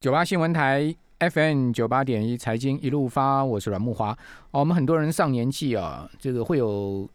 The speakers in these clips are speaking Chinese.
九八新闻台 FM 九八点一财经一路发，我是阮木华。哦，我们很多人上年纪啊，这个会有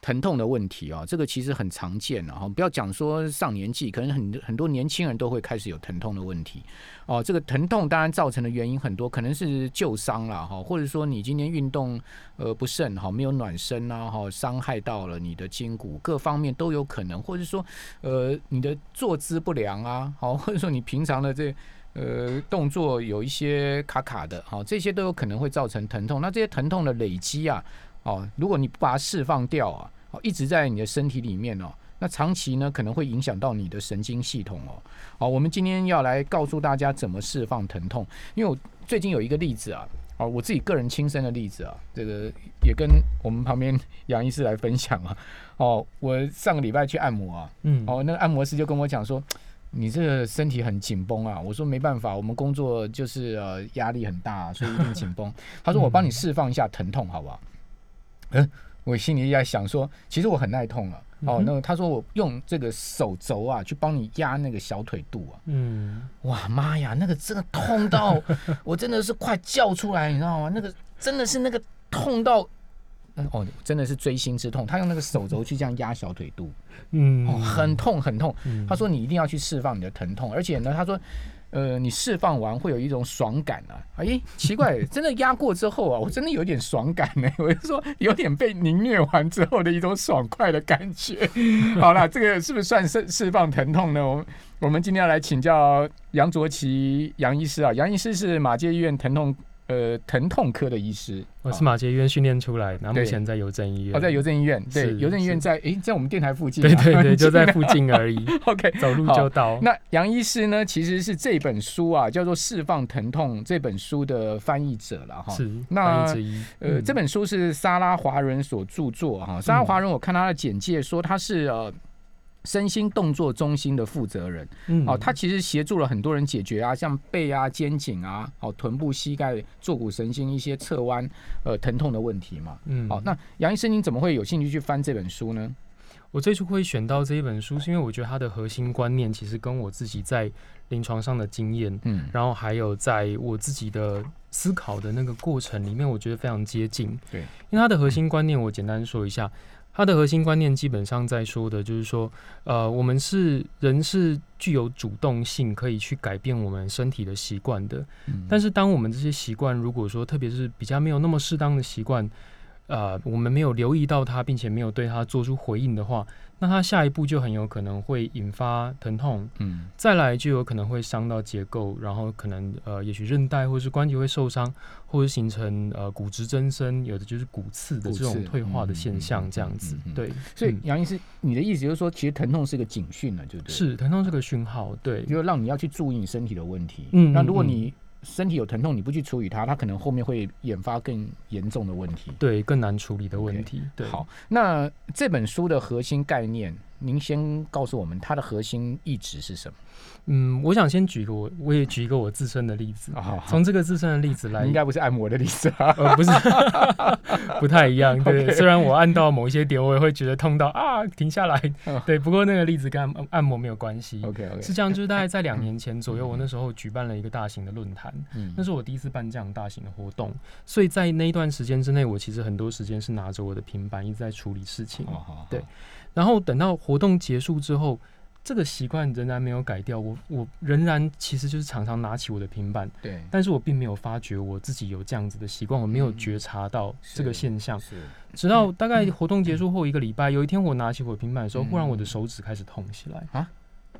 疼痛的问题啊，这个其实很常见啊。不要讲说上年纪，可能很很多年轻人都会开始有疼痛的问题。哦，这个疼痛当然造成的原因很多，可能是旧伤了哈，或者说你今天运动呃不慎哈，没有暖身啊哈，伤害到了你的筋骨，各方面都有可能，或者说呃你的坐姿不良啊，好，或者说你平常的这。呃，动作有一些卡卡的，好，这些都有可能会造成疼痛。那这些疼痛的累积啊，哦，如果你不把它释放掉啊，哦，一直在你的身体里面哦，那长期呢可能会影响到你的神经系统哦。好，我们今天要来告诉大家怎么释放疼痛，因为我最近有一个例子啊，哦，我自己个人亲身的例子啊，这个也跟我们旁边杨医师来分享啊。哦，我上个礼拜去按摩啊，嗯，哦，那个按摩师就跟我讲说。你这个身体很紧绷啊！我说没办法，我们工作就是呃压力很大，所以一定紧绷。他说我帮你释放一下疼痛，好不好？嗯，我心里在想说，其实我很耐痛了。哦，那他说我用这个手肘啊去帮你压那个小腿肚啊。嗯，哇妈呀，那个真的痛到 我真的是快叫出来，你知道吗？那个真的是那个痛到。哦，真的是锥心之痛。他用那个手肘去这样压小腿肚，嗯，哦，很痛很痛。他说你一定要去释放你的疼痛，而且呢，他说，呃，你释放完会有一种爽感啊。哎，奇怪，真的压过之后啊，我真的有点爽感呢。我就说有点被凝虐完之后的一种爽快的感觉。好了，这个是不是算释释放疼痛呢？我我们今天要来请教杨卓奇杨医师啊，杨医师是马街医院疼痛。呃，疼痛科的医师，我是马杰医院训练出来，然后目前在邮政医院。哦，在邮政医院，对，邮政医院在诶，在我们电台附近。对对对，就在附近而已。OK，走路就到。那杨医师呢，其实是这本书啊，叫做《释放疼痛》这本书的翻译者了哈。是，那呃，这本书是莎拉华人所著作哈。莎拉华人，我看他的简介说他是呃。身心动作中心的负责人，嗯哦，他其实协助了很多人解决啊，像背啊、肩颈啊、哦、臀部、膝盖、坐骨神经一些侧弯呃疼痛的问题嘛。嗯，好，那杨医生，您怎么会有兴趣去翻这本书呢？我最初会选到这一本书，是因为我觉得它的核心观念其实跟我自己在临床上的经验，嗯，然后还有在我自己的思考的那个过程里面，我觉得非常接近。对，因为它的核心观念，我简单说一下。它的核心观念基本上在说的就是说，呃，我们是人是具有主动性，可以去改变我们身体的习惯的。但是，当我们这些习惯，如果说特别是比较没有那么适当的习惯，呃，我们没有留意到它，并且没有对它做出回应的话。那它下一步就很有可能会引发疼痛，嗯，再来就有可能会伤到结构，然后可能呃，也许韧带或者是关节会受伤，或者形成呃骨质增生，有的就是骨刺的这种退化的现象，这样子。对，所以杨医师，你的意思就是说，其实疼痛是个警讯了，就对？是，疼痛是个讯号，对，就让你要去注意你身体的问题。嗯，那如果你身体有疼痛，你不去处理它，它可能后面会引发更严重的问题，对，更难处理的问题。对，好，那这本书的核心概念，您先告诉我们它的核心意志是什么？嗯，我想先举一个我，我也举一个我自身的例子。从这个自身的例子来，应该不是按摩的例子啊，不是，不太一样。对，虽然我按到某一些点，我也会觉得痛到啊，停下来。对，不过那个例子跟按按摩没有关系。OK，OK，是这样，就是大概在两 年前左右，我那时候举办了一个大型的论坛，那是我第一次办这样大型的活动，所以在那一段时间之内，我其实很多时间是拿着我的平板一直在处理事情。对，然后等到活动结束之后。这个习惯仍然没有改掉，我我仍然其实就是常常拿起我的平板，对，但是我并没有发觉我自己有这样子的习惯，我没有觉察到这个现象，是，直到大概活动结束后一个礼拜，有一天我拿起我的平板的时候，忽然我的手指开始痛起来。啊，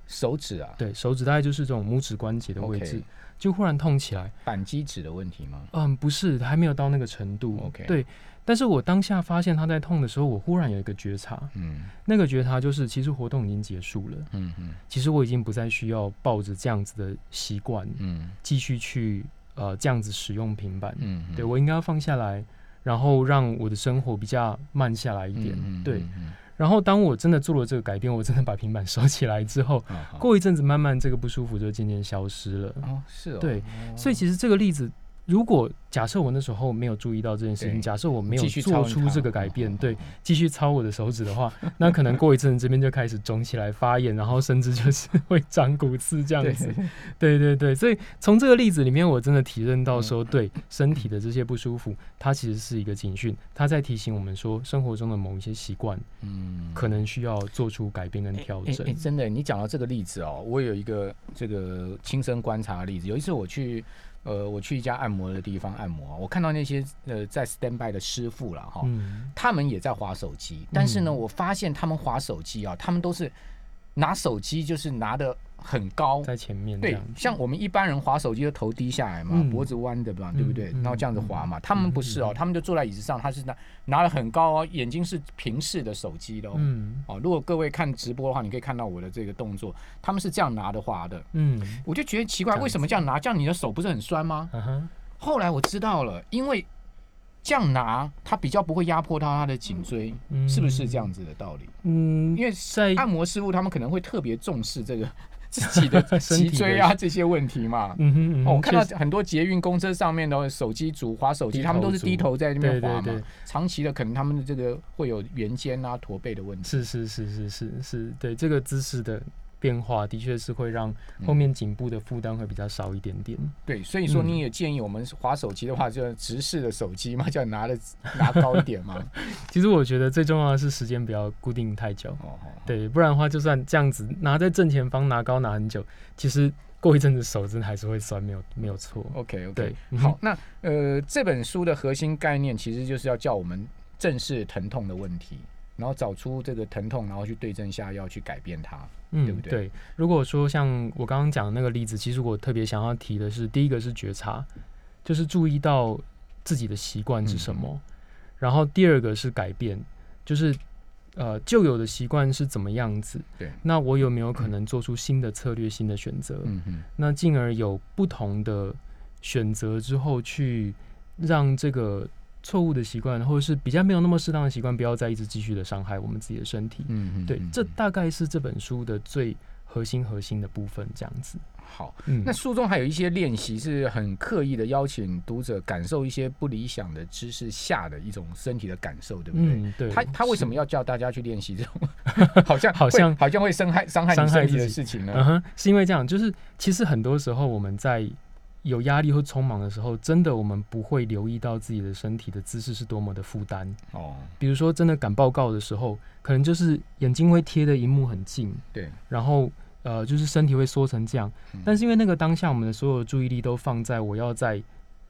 手指啊，对手指大概就是这种拇指关节的位置，就忽然痛起来，板机指的问题吗？嗯，不是，还没有到那个程度，OK，对。但是我当下发现他在痛的时候，我忽然有一个觉察，嗯，那个觉察就是，其实活动已经结束了，嗯嗯，其实我已经不再需要抱着这样子的习惯，嗯，继续去呃这样子使用平板，嗯，对我应该要放下来，然后让我的生活比较慢下来一点，对，然后当我真的做了这个改变，我真的把平板收起来之后，过一阵子慢慢这个不舒服就渐渐消失了，哦，是哦，对，所以其实这个例子。如果假设我那时候没有注意到这件事情，假设我没有做出这个改变，哦对，继续操我的手指的话，那可能过一阵子这边就开始肿起来、发炎，然后甚至就是会长骨刺这样子。对对对，所以从这个例子里面，我真的体认到说，对身体的这些不舒服，它其实是一个警讯，它在提醒我们说，生活中的某一些习惯嗯，可能需要做出改变跟调整。真的，你讲到这个例子哦，我有一个这个亲身观察的例子。有一次我去呃，我去一家按摩的地方按摩，我看到那些呃在 stand by 的师傅了哈，嗯。他们也在划手机，但是呢，嗯。我发现他们划手机啊，他们都是拿手机就是拿的很高。在前面对像我们一般人划手机，的头低下来嘛，嗯脖子弯的嘛，对不对？嗯然后这样子划嘛。他们不是哦，嗯他们就坐在椅子上，他是拿拿了很高哦，眼睛是平视的手机的哦。嗯哦，如果各位看直播的话，你可以看到我的这个动作，他们是这样拿的划的，嗯我就觉得奇怪，为什么这样拿？这样你的手不是很酸吗？后来我知道了，因为这样拿，它比较不会压迫到他的颈椎，嗯是不是这样？子的道理？嗯，因为在按摩师傅他们可能会特别重视这个自己 的脊椎啊这些问题嘛。嗯哼嗯哼，哦，我看到很多捷运公车上面的手机族滑手机，他们都是低头在那边滑嘛。长期的可能他们的这个会有圆肩啊、驼背的问题。是是是是是是，对这个姿势的变化，的确是会让嗯后面颈部的负担会比较少一点点。对，所以说嗯。你也建议我们滑手机的话，就直视的手机嘛，叫拿的拿高一点嘛。其实我觉得最重要的是时间不要固定太久，对，不然的话，就算这样子拿在正前方拿高拿很久，其实过一阵子手真的还是会酸，没有没有错。OK OK，好，那呃这本书的核心概念其实就是要叫我们正视疼痛的问题，然后找出这个疼痛，然后去对症下药去改变它。嗯，对不对如果说像我刚刚讲的那个例子，其实我特别想要提的是，第一个是觉察，就是注意到自己的习惯是什么，嗯然后第二个是改变，就是呃旧有的习惯是怎么样子，对，那我有没有可能做出新的策略、新的选择？嗯嗯那进而有不同的选择之后，去让这个错误的习惯，或者是比较没有那么适当的习惯，不要再一直继续的伤害我们自己的身体。嗯嗯，对嗯，这大概是这本书的最核心核心的部分，这样子。好。嗯，那书中还有一些练习是很刻意的邀请读者感受一些不理想的知识下的一种身体的感受，对不对？嗯，对，他他为什么要？叫大家去练习这种好像 好像好像会伤害伤害你伤害身体的事情呢？嗯哼，是因为这样，就是其实很多时候我们在有压力或匆忙的时候，真的我们不会留意到自己的身体的姿势是多么的负担。哦，比如说，真的赶报告的时候，可能就是眼睛会贴的荧幕很近，对，然后呃，就是身体会缩成这样。嗯但是因为那个当下，我们的所有注意力都放在我要在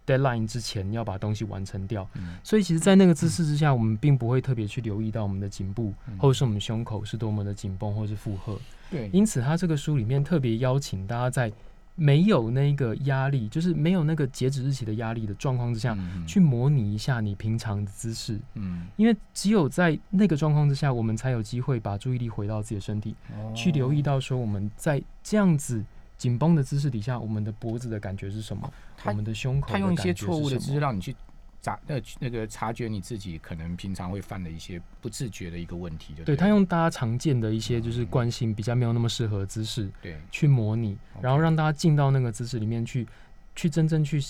deadline 之前要把东西完成掉，嗯所以其实，在那个姿势之下，我们并不会特别去留意到我们的颈部嗯或者是我们胸口是多么的紧绷或是负荷。对，因此，他这个书里面特别邀请大家在没有那个压力，就是没有那个截止日期的压力的状况之下，嗯去模拟一下你平常的姿势。嗯。因为只有在那个状况之下，我们才有机会把注意力回到自己的身体，哦。去留意到说我们在这样子紧绷的姿势底下，我们的脖子的感觉是什么，他我们的胸口他用一些错误的姿势让你去察呃那个察觉你自己可能平常会犯的一些不自觉的一个问题，就对对他用大家常见的一些就是惯性比较没有那么适合的姿势对。去模拟，然后让大家进到那个姿势里面去，去真正去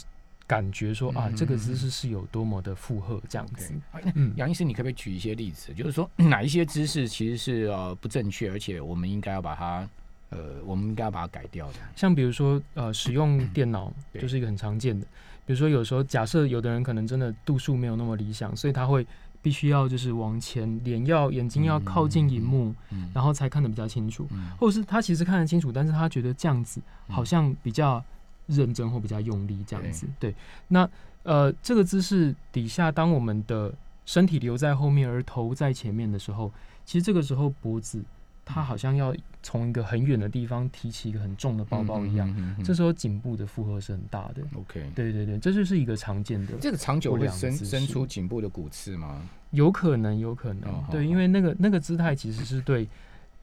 感觉说啊嗯，这个姿势是有多么的负荷这样子。哎那嗯。杨医师，你可不可以举一些例子，就是说哪一些姿势其实是呃不正确，而且我们应该要把它呃我们应该要把它改掉的？像比如说呃，使用 电脑嗯就是一个很常见的。比如说有时候假设有的人可能真的度数没有那么理想，所以他会必须要就是往前，脸要眼睛要靠近荧幕，嗯然后才看得比较清楚。嗯或者是他其实看得清楚，但是他觉得这样子好像比较认真或比较用力这样子。对，那呃这个姿势底下，当我们的身体留在后面，而头在前面的时候，其实这个时候脖子它好像要从一个很远的地方提起一个很重的包包一样。嗯嗯嗯这时候颈部的负荷是很大的。OK。对对对，这就是一个常见的，这个长久会生不良姿势生出颈部的骨刺吗？有可能，有可能，对，因为那个那个姿态其实是对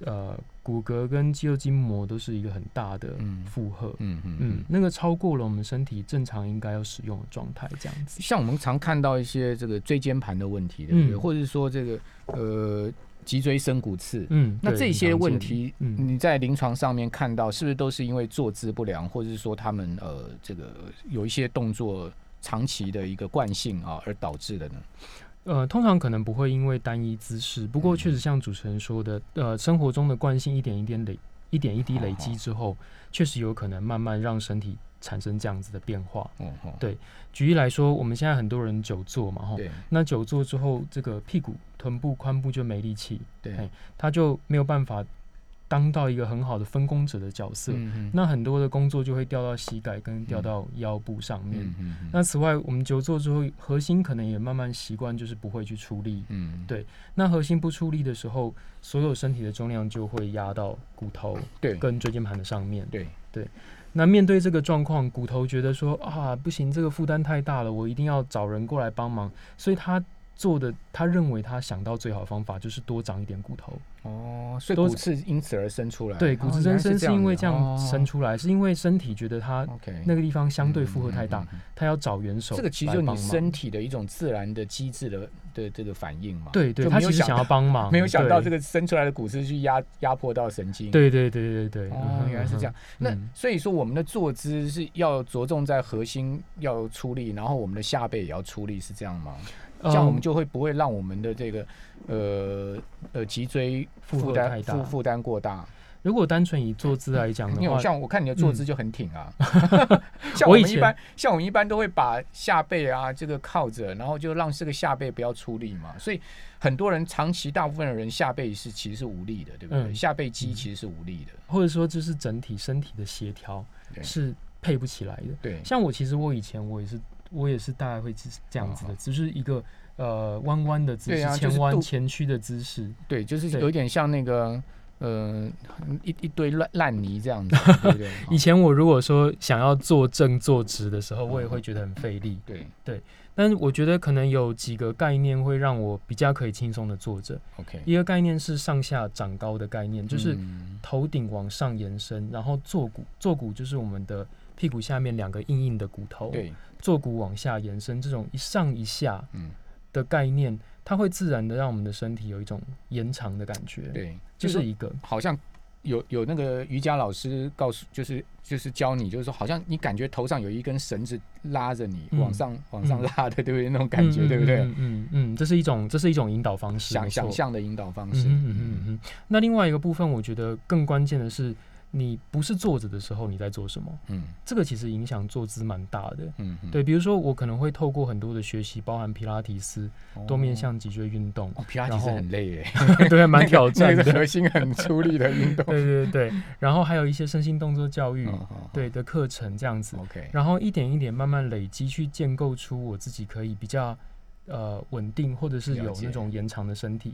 呃骨骼跟肌肉筋膜都是一个很大的嗯负荷。嗯嗯嗯，那个超过了我们身体正常应该要使用的状态，这样子。像我们常看到一些这个椎间盘的问题，对不对？嗯或者是说这个呃脊椎生骨刺，嗯，那这些问题，嗯你在临床上面看到，是不是都是因为坐姿不良，或者是说他们呃这个有一些动作长期的一个惯性啊而导致的呢？呃，通常可能不会因为单一姿势，不过确实像主持人说的，呃，生活中的惯性一点一点累，一点一滴累积之后，确实有可能慢慢让身体产生这样子的变化。哦哦，对，举例来说，我们现在很多人久坐嘛，哈，对那久坐之后，这个屁股、臀部、髋部就没力气，对嘿，他就没有办法当到一个很好的分工者的角色。那很多的工作就会掉到膝盖跟掉到腰部上面。那此外，我们久坐之后，核心可能也慢慢习惯，就是不会去出力。嗯对那核心不出力的时候，所有身体的重量就会压到骨头对跟椎间盘的上面。对那面对这个状况，骨头觉得说啊，不行，这个负担太大了，我一定要找人过来帮忙。所以他做的，他认为他想到最好的方法就是多长一点骨头。哦，所以都骨刺因此而生出来。对，哦骨质增生是因为这样生。出来，是因为身体觉得它那个地方相对负荷太大嗯，嗯嗯他要找援手这个其实就你身体的一种自然的机制的的这个反应嘛。对对，他其实想要帮忙，没有想到这个生出来的骨刺去压压迫到神经。。对对对对对，原来是这样。。那嗯所以说，我们的坐姿是要着重在核心要出力，然后我们的下背也要出力，是这样吗？嗯这样我们就会不会让我们的这个呃呃脊椎负担负负担过大？如果单纯以坐姿来讲的话，因为我像我看你的坐姿就很挺啊，像我们一般像我们一般都会把下背啊这个靠着，然后就让这个下背不要出力嘛，所以很多人长期大部分的人下背是其实是无力的，对不对？嗯。下背肌其实是无力的，或者说就是整体身体的协调是配不起来的。对，像我其实我以前我也是我也是大概会是这样子的，哦只是一个呃弯弯的姿势，啊前弯前屈的姿势。对，就是对有点像那个呃一一堆烂烂泥这样子，对不对？以前我如果说想要坐正坐直的时候，我也会觉得很费力。对对但是我觉得可能有几个概念会让我比较可以轻松的坐着。，OK，一个概念是上下长高的概念，就是嗯头顶往上延伸，然后坐骨，坐骨就是我们的屁股下面两个硬硬的骨头，对，坐骨往下延伸，这种一上一下嗯，的概念，它会自然的让我们的身体有一种延长的感觉。，对，这就是一个。好像有有那个瑜伽老师告诉，就是就是教你，就是说好像你感觉头上有一根绳子拉着你嗯往上往上嗯拉的，对不对？那种感觉，嗯对不对？嗯嗯嗯，这是一种这是一种引导方式，想想象的引导方式，嗯哼嗯哼嗯。那另外一个部分，我觉得更关键的是，你不是坐着的时候你在做什么，嗯。这个其实影响坐姿蛮大的。嗯嗯，对，比如说我可能会透过很多的学习，包含皮拉提斯、哦。多面向脊椎运动，哦，皮拉提斯很累耶，对，蛮挑战的。那个核心很出力的运动。对对对，然后还有一些身心动作教育，对的课程这样子，，OK，然后一点一点慢慢累积，去建构出我自己可以比较呃稳定，或者是有那种延长的身体。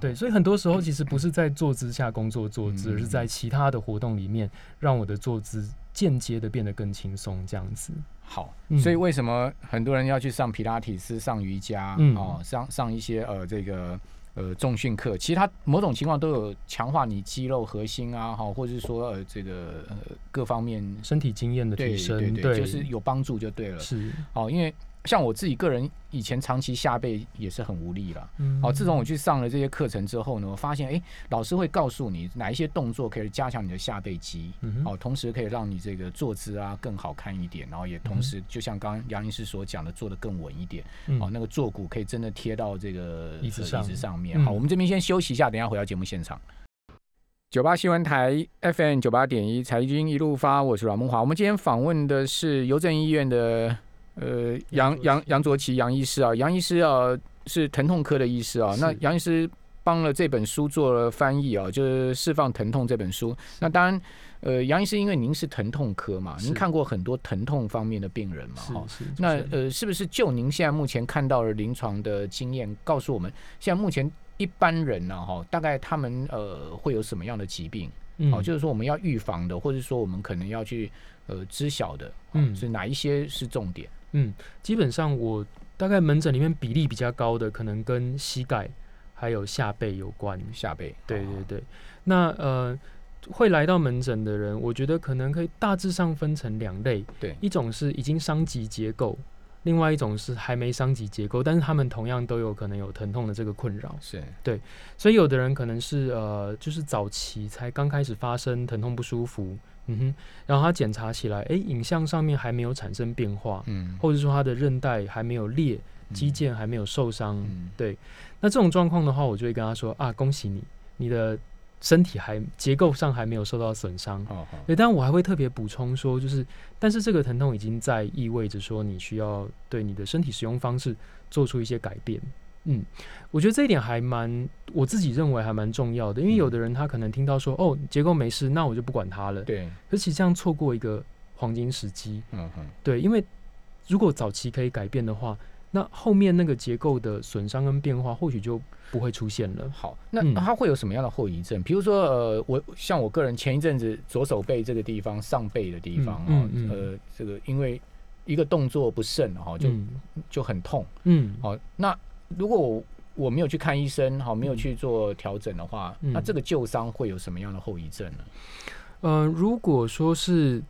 对，所以很多时候其实不是在坐姿下工作坐姿，嗯而是在其他的活动里面，让我的坐姿间接的变得更轻松，这样子。好，嗯所以为什么很多人要去上皮拉提斯、上瑜伽，嗯哦，上上一些呃这个呃重训课，其实它某种情况都有强化你肌肉核心啊，哈，或者是说呃这个呃各方面身体经验的对提升，对对，就是有帮助就对了。是，哦，因为像我自己个人以前长期下背也是很无力了。嗯哦，自从我去上了这些课程之后呢，我发现，哎，老师会告诉你哪一些动作可以加强你的下背肌，嗯哼哦，同时可以让你这个坐姿啊更好看一点，然后也同时就像刚刚杨医师所讲的，做的更稳一点。嗯哦，那个坐骨可以真的贴到这个呃椅子上椅子上面。嗯好，我们这边先休息一下，等一下回到节目现场。九八新闻台 FM 九八点一财经一路发，我是阮梦华。我们今天访问的是邮政医院的呃杨杨杨卓奇杨医师啊，杨医师啊是疼痛科的医师啊。那杨医师帮了这本书做了翻译啊，就是《释放疼痛》这本书。那当然，呃，杨医师因为您是疼痛科嘛，您看过很多疼痛方面的病人嘛，哈。那呃，是不是就您现在目前看到的临床的经验，告诉我们现在目前一般人呢、哈，大概他们呃会有什么样的疾病？嗯哦，就是说我们要预防的，或者说我们可能要去呃知晓的，嗯，嗯是哪一些是重点？嗯，基本上我大概门诊里面比例比较高的，可能跟膝盖还有下背有关。下背，对哦对对，那呃，会来到门诊的人，我觉得可能可以大致上分成两类，对一种是已经伤及结构，另外一种是还没伤及结构，但是他们同样都有可能有疼痛的这个困扰。是对所以有的人可能是呃，就是早期才刚开始发生疼痛不舒服，嗯哼，然后他检查起来，哎，影像上面还没有产生变化，嗯，或者说他的韧带还没有裂，肌腱还没有受伤，嗯。对，那这种状况的话，我就会跟他说啊，恭喜你，你的身体还结构上还没有受到损伤。好好，对，但我还会特别补充说，就是，但是这个疼痛已经在意味着说，你需要对你的身体使用方式做出一些改变。嗯，我觉得这一点还蛮，我自己认为还蛮重要的，因为有的人他可能听到说，哦，结构没事，那我就不管它了。对，可其实这样错过一个黄金时机。嗯哼，对，因为如果早期可以改变的话，那后面那个结构的损伤跟变化或许就不会出现了。好，那嗯它会有什么样的后遗症？比如说，呃，我像我个人前一阵子左手背这个地方上背的地方啊，嗯嗯嗯呃，这个因为一个动作不慎哈，就嗯就很痛。嗯好，那如果我我没有去看医生，好，没有嗯去做调整的话，嗯那这个旧伤会有什么样的后遗症呢？呃，如果说是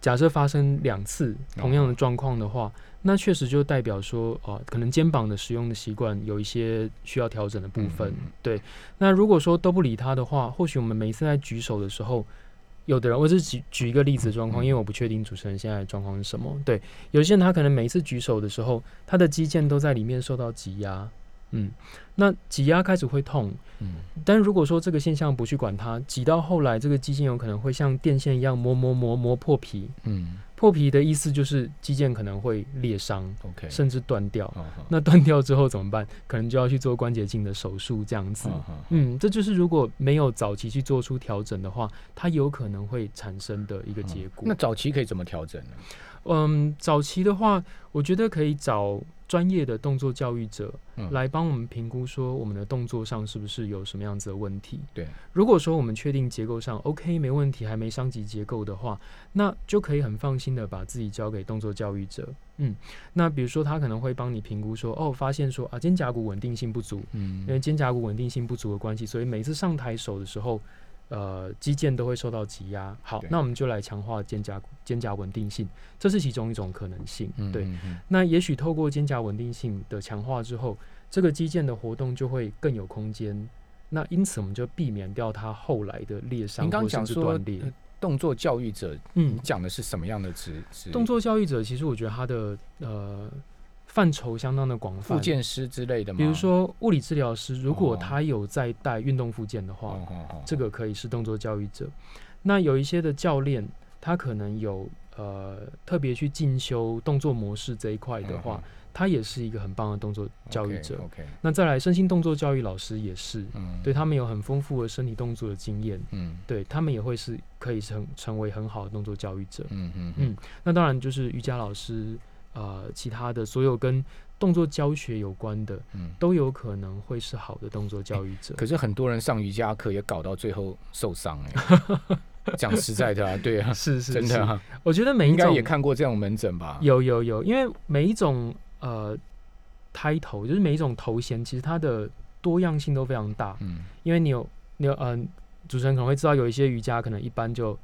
假设发生两次同样的状况的话，那确实就代表说，哦、可能肩膀的使用的习惯有一些需要调整的部分。嗯嗯嗯对，那如果说都不理他的话，或许我们每一次在举手的时候，有的人，我只是举举一个例子状况，因为我不确定主持人现在的状况是什么。对，有些人他可能每一次举手的时候，他的肌腱都在里面受到挤压，嗯，那挤压开始会痛，嗯。但如果说这个现象不去管它，挤到后来，这个肌腱有可能会像电线一样磨磨磨磨破皮。嗯破皮的意思就是肌腱可能会裂伤，，OK，甚至断掉。那断掉之后怎么办？可能就要去做关节镜的手术，这样子。嗯，这就是如果没有早期去做出调整的话，它有可能会产生的一个结果。那早期可以怎么调整呢？嗯，早期的话，我觉得可以找专业的动作教育者嗯来帮我们评估，说我们的动作上是不是有什么样子的问题。对，如果说我们确定结构上 OK 没问题，还没伤及结构的话，那就可以很放心的把自己交给动作教育者。嗯，那比如说他可能会帮你评估说，哦，发现说啊肩胛骨稳定性不足，嗯因为肩胛骨稳定性不足的关系，所以每次上抬手的时候，呃，肌腱都会受到挤压。好，那我们就来强化肩胛肩胛稳定性，这是其中一种可能性。对，嗯嗯那也许透过肩胛稳定性的强化之后，这个肌腱的活动就会更有空间。那因此，我们就避免掉它后来的裂伤或甚讲说至断裂呃。动作教育者，你嗯，讲的是什么样的职职？动作教育者其实我觉得他的呃范畴相当的广泛复。健师之类的吗？比如说物理治疗师，如果哦他有在带运动复健的话，这个可以是动作教育者。那有一些的教练，他可能有呃特别去进修动作模式这一块的话，他也是一个很棒的动作教育者。那再来，身心动作教育老师也是，嗯，对他们有很丰富的身体动作的经验，嗯对他们也会是可以成成为很好的动作教育者。嗯嗯嗯，那当然就是瑜伽老师，呃，其他的所有跟动作教学有关的，嗯。都有可能会是好的动作教育者。可是很多人上瑜伽课也搞到最后受伤哎、讲实在的啊，对啊，是是是真的啊，我觉得每一种应该也看过这种门诊吧？有有有，因为每一种呃 title 就是每一种头衔，其实它的多样性都非常大。嗯因为你有你有嗯、主持人可能会知道有一些瑜伽可能一般就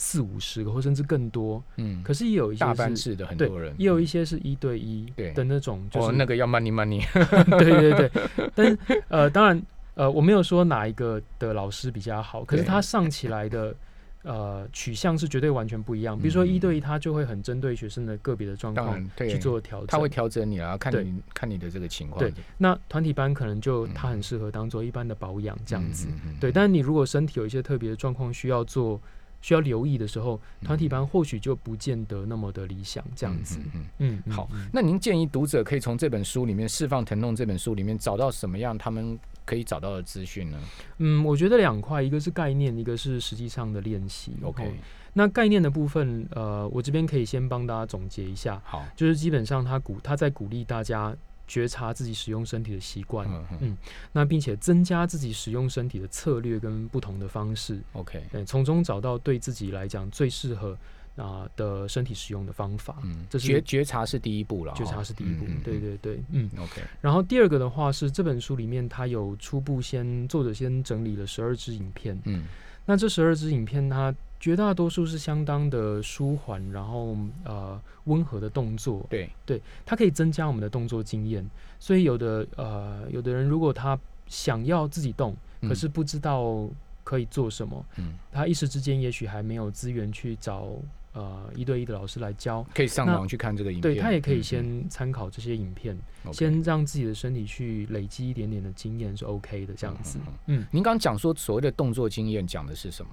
四五十个或甚至更多，嗯，可是也有一些大班是制的很多人，也有一些是一对一的那种，就是、哦，那个要 money money，对对对，但是呃，当然呃，我没有说哪一个的老师比较好，可是他上起来的呃取向是绝对完全不一样。比如说嗯一对一，他就会很针对学生的个别的状况去做调整。他会调整你啊，看你看你的这个情况，对。那团体班可能就嗯他很适合当做一般的保养这样子。嗯，嗯嗯对，但是你如果身体有一些特别的状况需要做。需要留意的时候，团体班或许就不见得那么的理想，这样子。嗯嗯好嗯那您建议读者可以从这本书里面《释放疼痛》这本书里面找到什么样他们可以找到的资讯呢嗯，我觉得两块，一个是概念，一个是实际上的练习。？OK，哦那概念的部分，呃，我这边可以先帮大家总结一下，好，就是基本上他鼓他在鼓励大家觉察自己使用身体的习惯，嗯那并且增加自己使用身体的策略跟不同的方式，，OK，对，从中找到对自己来讲最适合啊、的身体使用的方法。嗯，这是觉觉察是第一步了，觉察哦是第一步，对对对，嗯。，OK，然后第二个的话是这本书里面，它有初步先作者先整理了十二支影片，嗯。那这十二支影片，它绝大多数是相当的舒缓，然后呃温和的动作，对。对，它可以增加我们的动作经验。所以有的呃有的人如果他想要自己动，嗯。可是不知道可以做什么，嗯，他一时之间也许还没有资源去找呃一对一的老师来教，可以上那网去看这个影片，对他也可以嗯先参考这些影片，嗯先让自己的身体去累积一点点的经验是 OK 的，这样子。嗯。嗯，您刚刚讲说所谓的动作经验讲的是什么？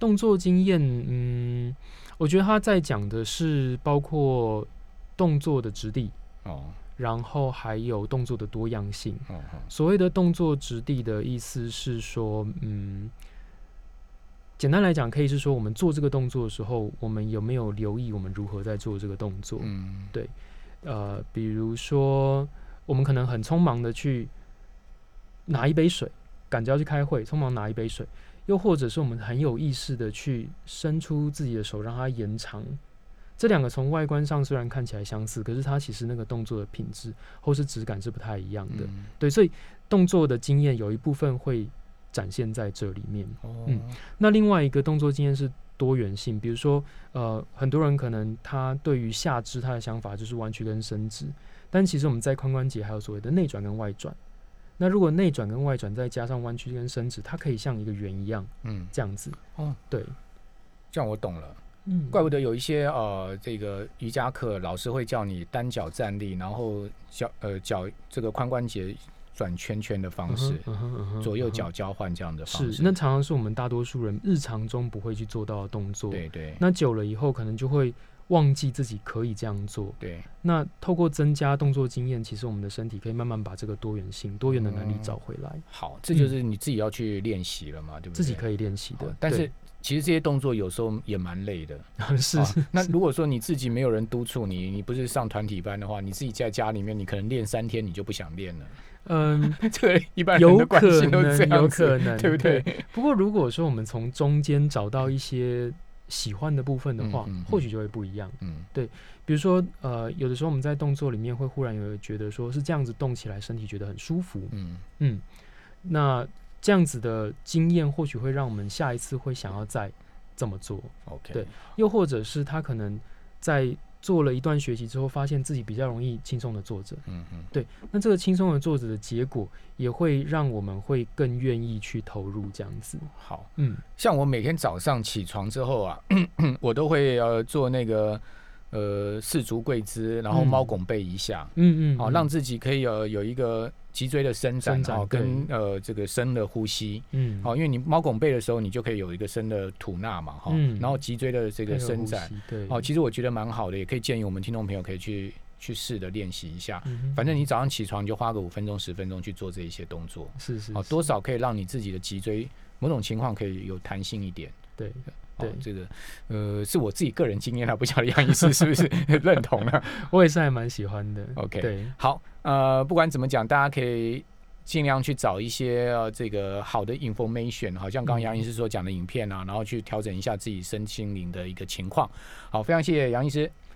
动作经验，嗯，我觉得他在讲的是包括动作的质地，哦然后还有动作的多样性。哦哦，所谓的动作质地的意思是说，嗯，简单来讲，可以是说我们做这个动作的时候，我们有没有留意我们如何在做这个动作？嗯对呃，比如说，我们可能很匆忙的去拿一杯水，赶着要去开会，匆忙拿一杯水，又或者是我们很有意识的去伸出自己的手，让它延长。这两个从外观上虽然看起来相似，可是它其实那个动作的品质或是质感是不太一样的。嗯对，所以动作的经验有一部分会展现在这里面。哦嗯那另外一个动作经验是多元性，比如说，呃，很多人可能他对于下肢他的想法就是弯曲跟伸直，但其实我们在髋关节还有所谓的内转跟外转。那如果内转跟外转再加上弯曲跟伸直，它可以像一个圆一样嗯，这样子。哦，对，这样我懂了。嗯，怪不得有一些呃，这个瑜伽课老师会叫你单脚站立，然后脚呃脚这个髋关节转圈圈的方式，嗯哼嗯哼左右脚交换这样的方式。是，那常常是我们大多数人日常中不会去做到的动作。对对那久了以后，可能就会忘记自己可以这样做。对，那透过增加动作经验，其实我们的身体可以慢慢把这个多元性、多元的能力嗯找回来，好，这就是你自己要去练习了嘛，对不对？自己可以练习的。但是其实这些动作有时候也蛮累的。是啊那如果说你自己没有人督促你，你不是上团体班的话，你自己在家里面，你可能练三天你就不想练了。嗯，这个一般人有可能，有样子，可能，对不对？不过如果说我们从中间找到一些喜欢的部分的话，嗯嗯嗯。或许就会不一样。嗯。对比如说，呃，有的时候我们在动作里面会忽然有觉得说是这样子动起来，身体觉得很舒服。嗯。嗯，那这样子的经验或许会让我们下一次会想要再这么做，，OK，对又或者是他可能在做了一段学习之后，发现自己比较容易轻松的坐着。嗯嗯，对那这个轻松的坐着的结果，也会让我们会更愿意去投入这样子。好。嗯像我每天早上起床之后啊，我都会呃做那个呃四足跪姿，然后嗯猫拱背一下，嗯嗯，好、嗯让自己可以有有一个脊椎的伸展，伸展哦，跟呃这个深的呼吸，嗯。好、因为你猫拱背的时候，你就可以有一个深的吐纳嘛，哈、嗯。然后脊椎的这个伸展，对，哦，其实我觉得蛮好的，也可以建议我们听众朋友可以去去试着练习一下。嗯反正你早上起床就花个五分钟十分钟去做这一些动作，哦，是是哦多少可以让你自己的脊椎某种情况可以有弹性一点。对，哦对，这个呃是我自己个人经验啊，不晓得杨医师是不是 认同了 我也是还蛮喜欢的。？OK，对，好，呃，不管怎么讲，大家可以尽量去找一些呃这个好的 information，好像刚刚杨医师所讲的影片啊，然后去调整一下自己身心灵的一个情况。好，非常谢谢杨医师。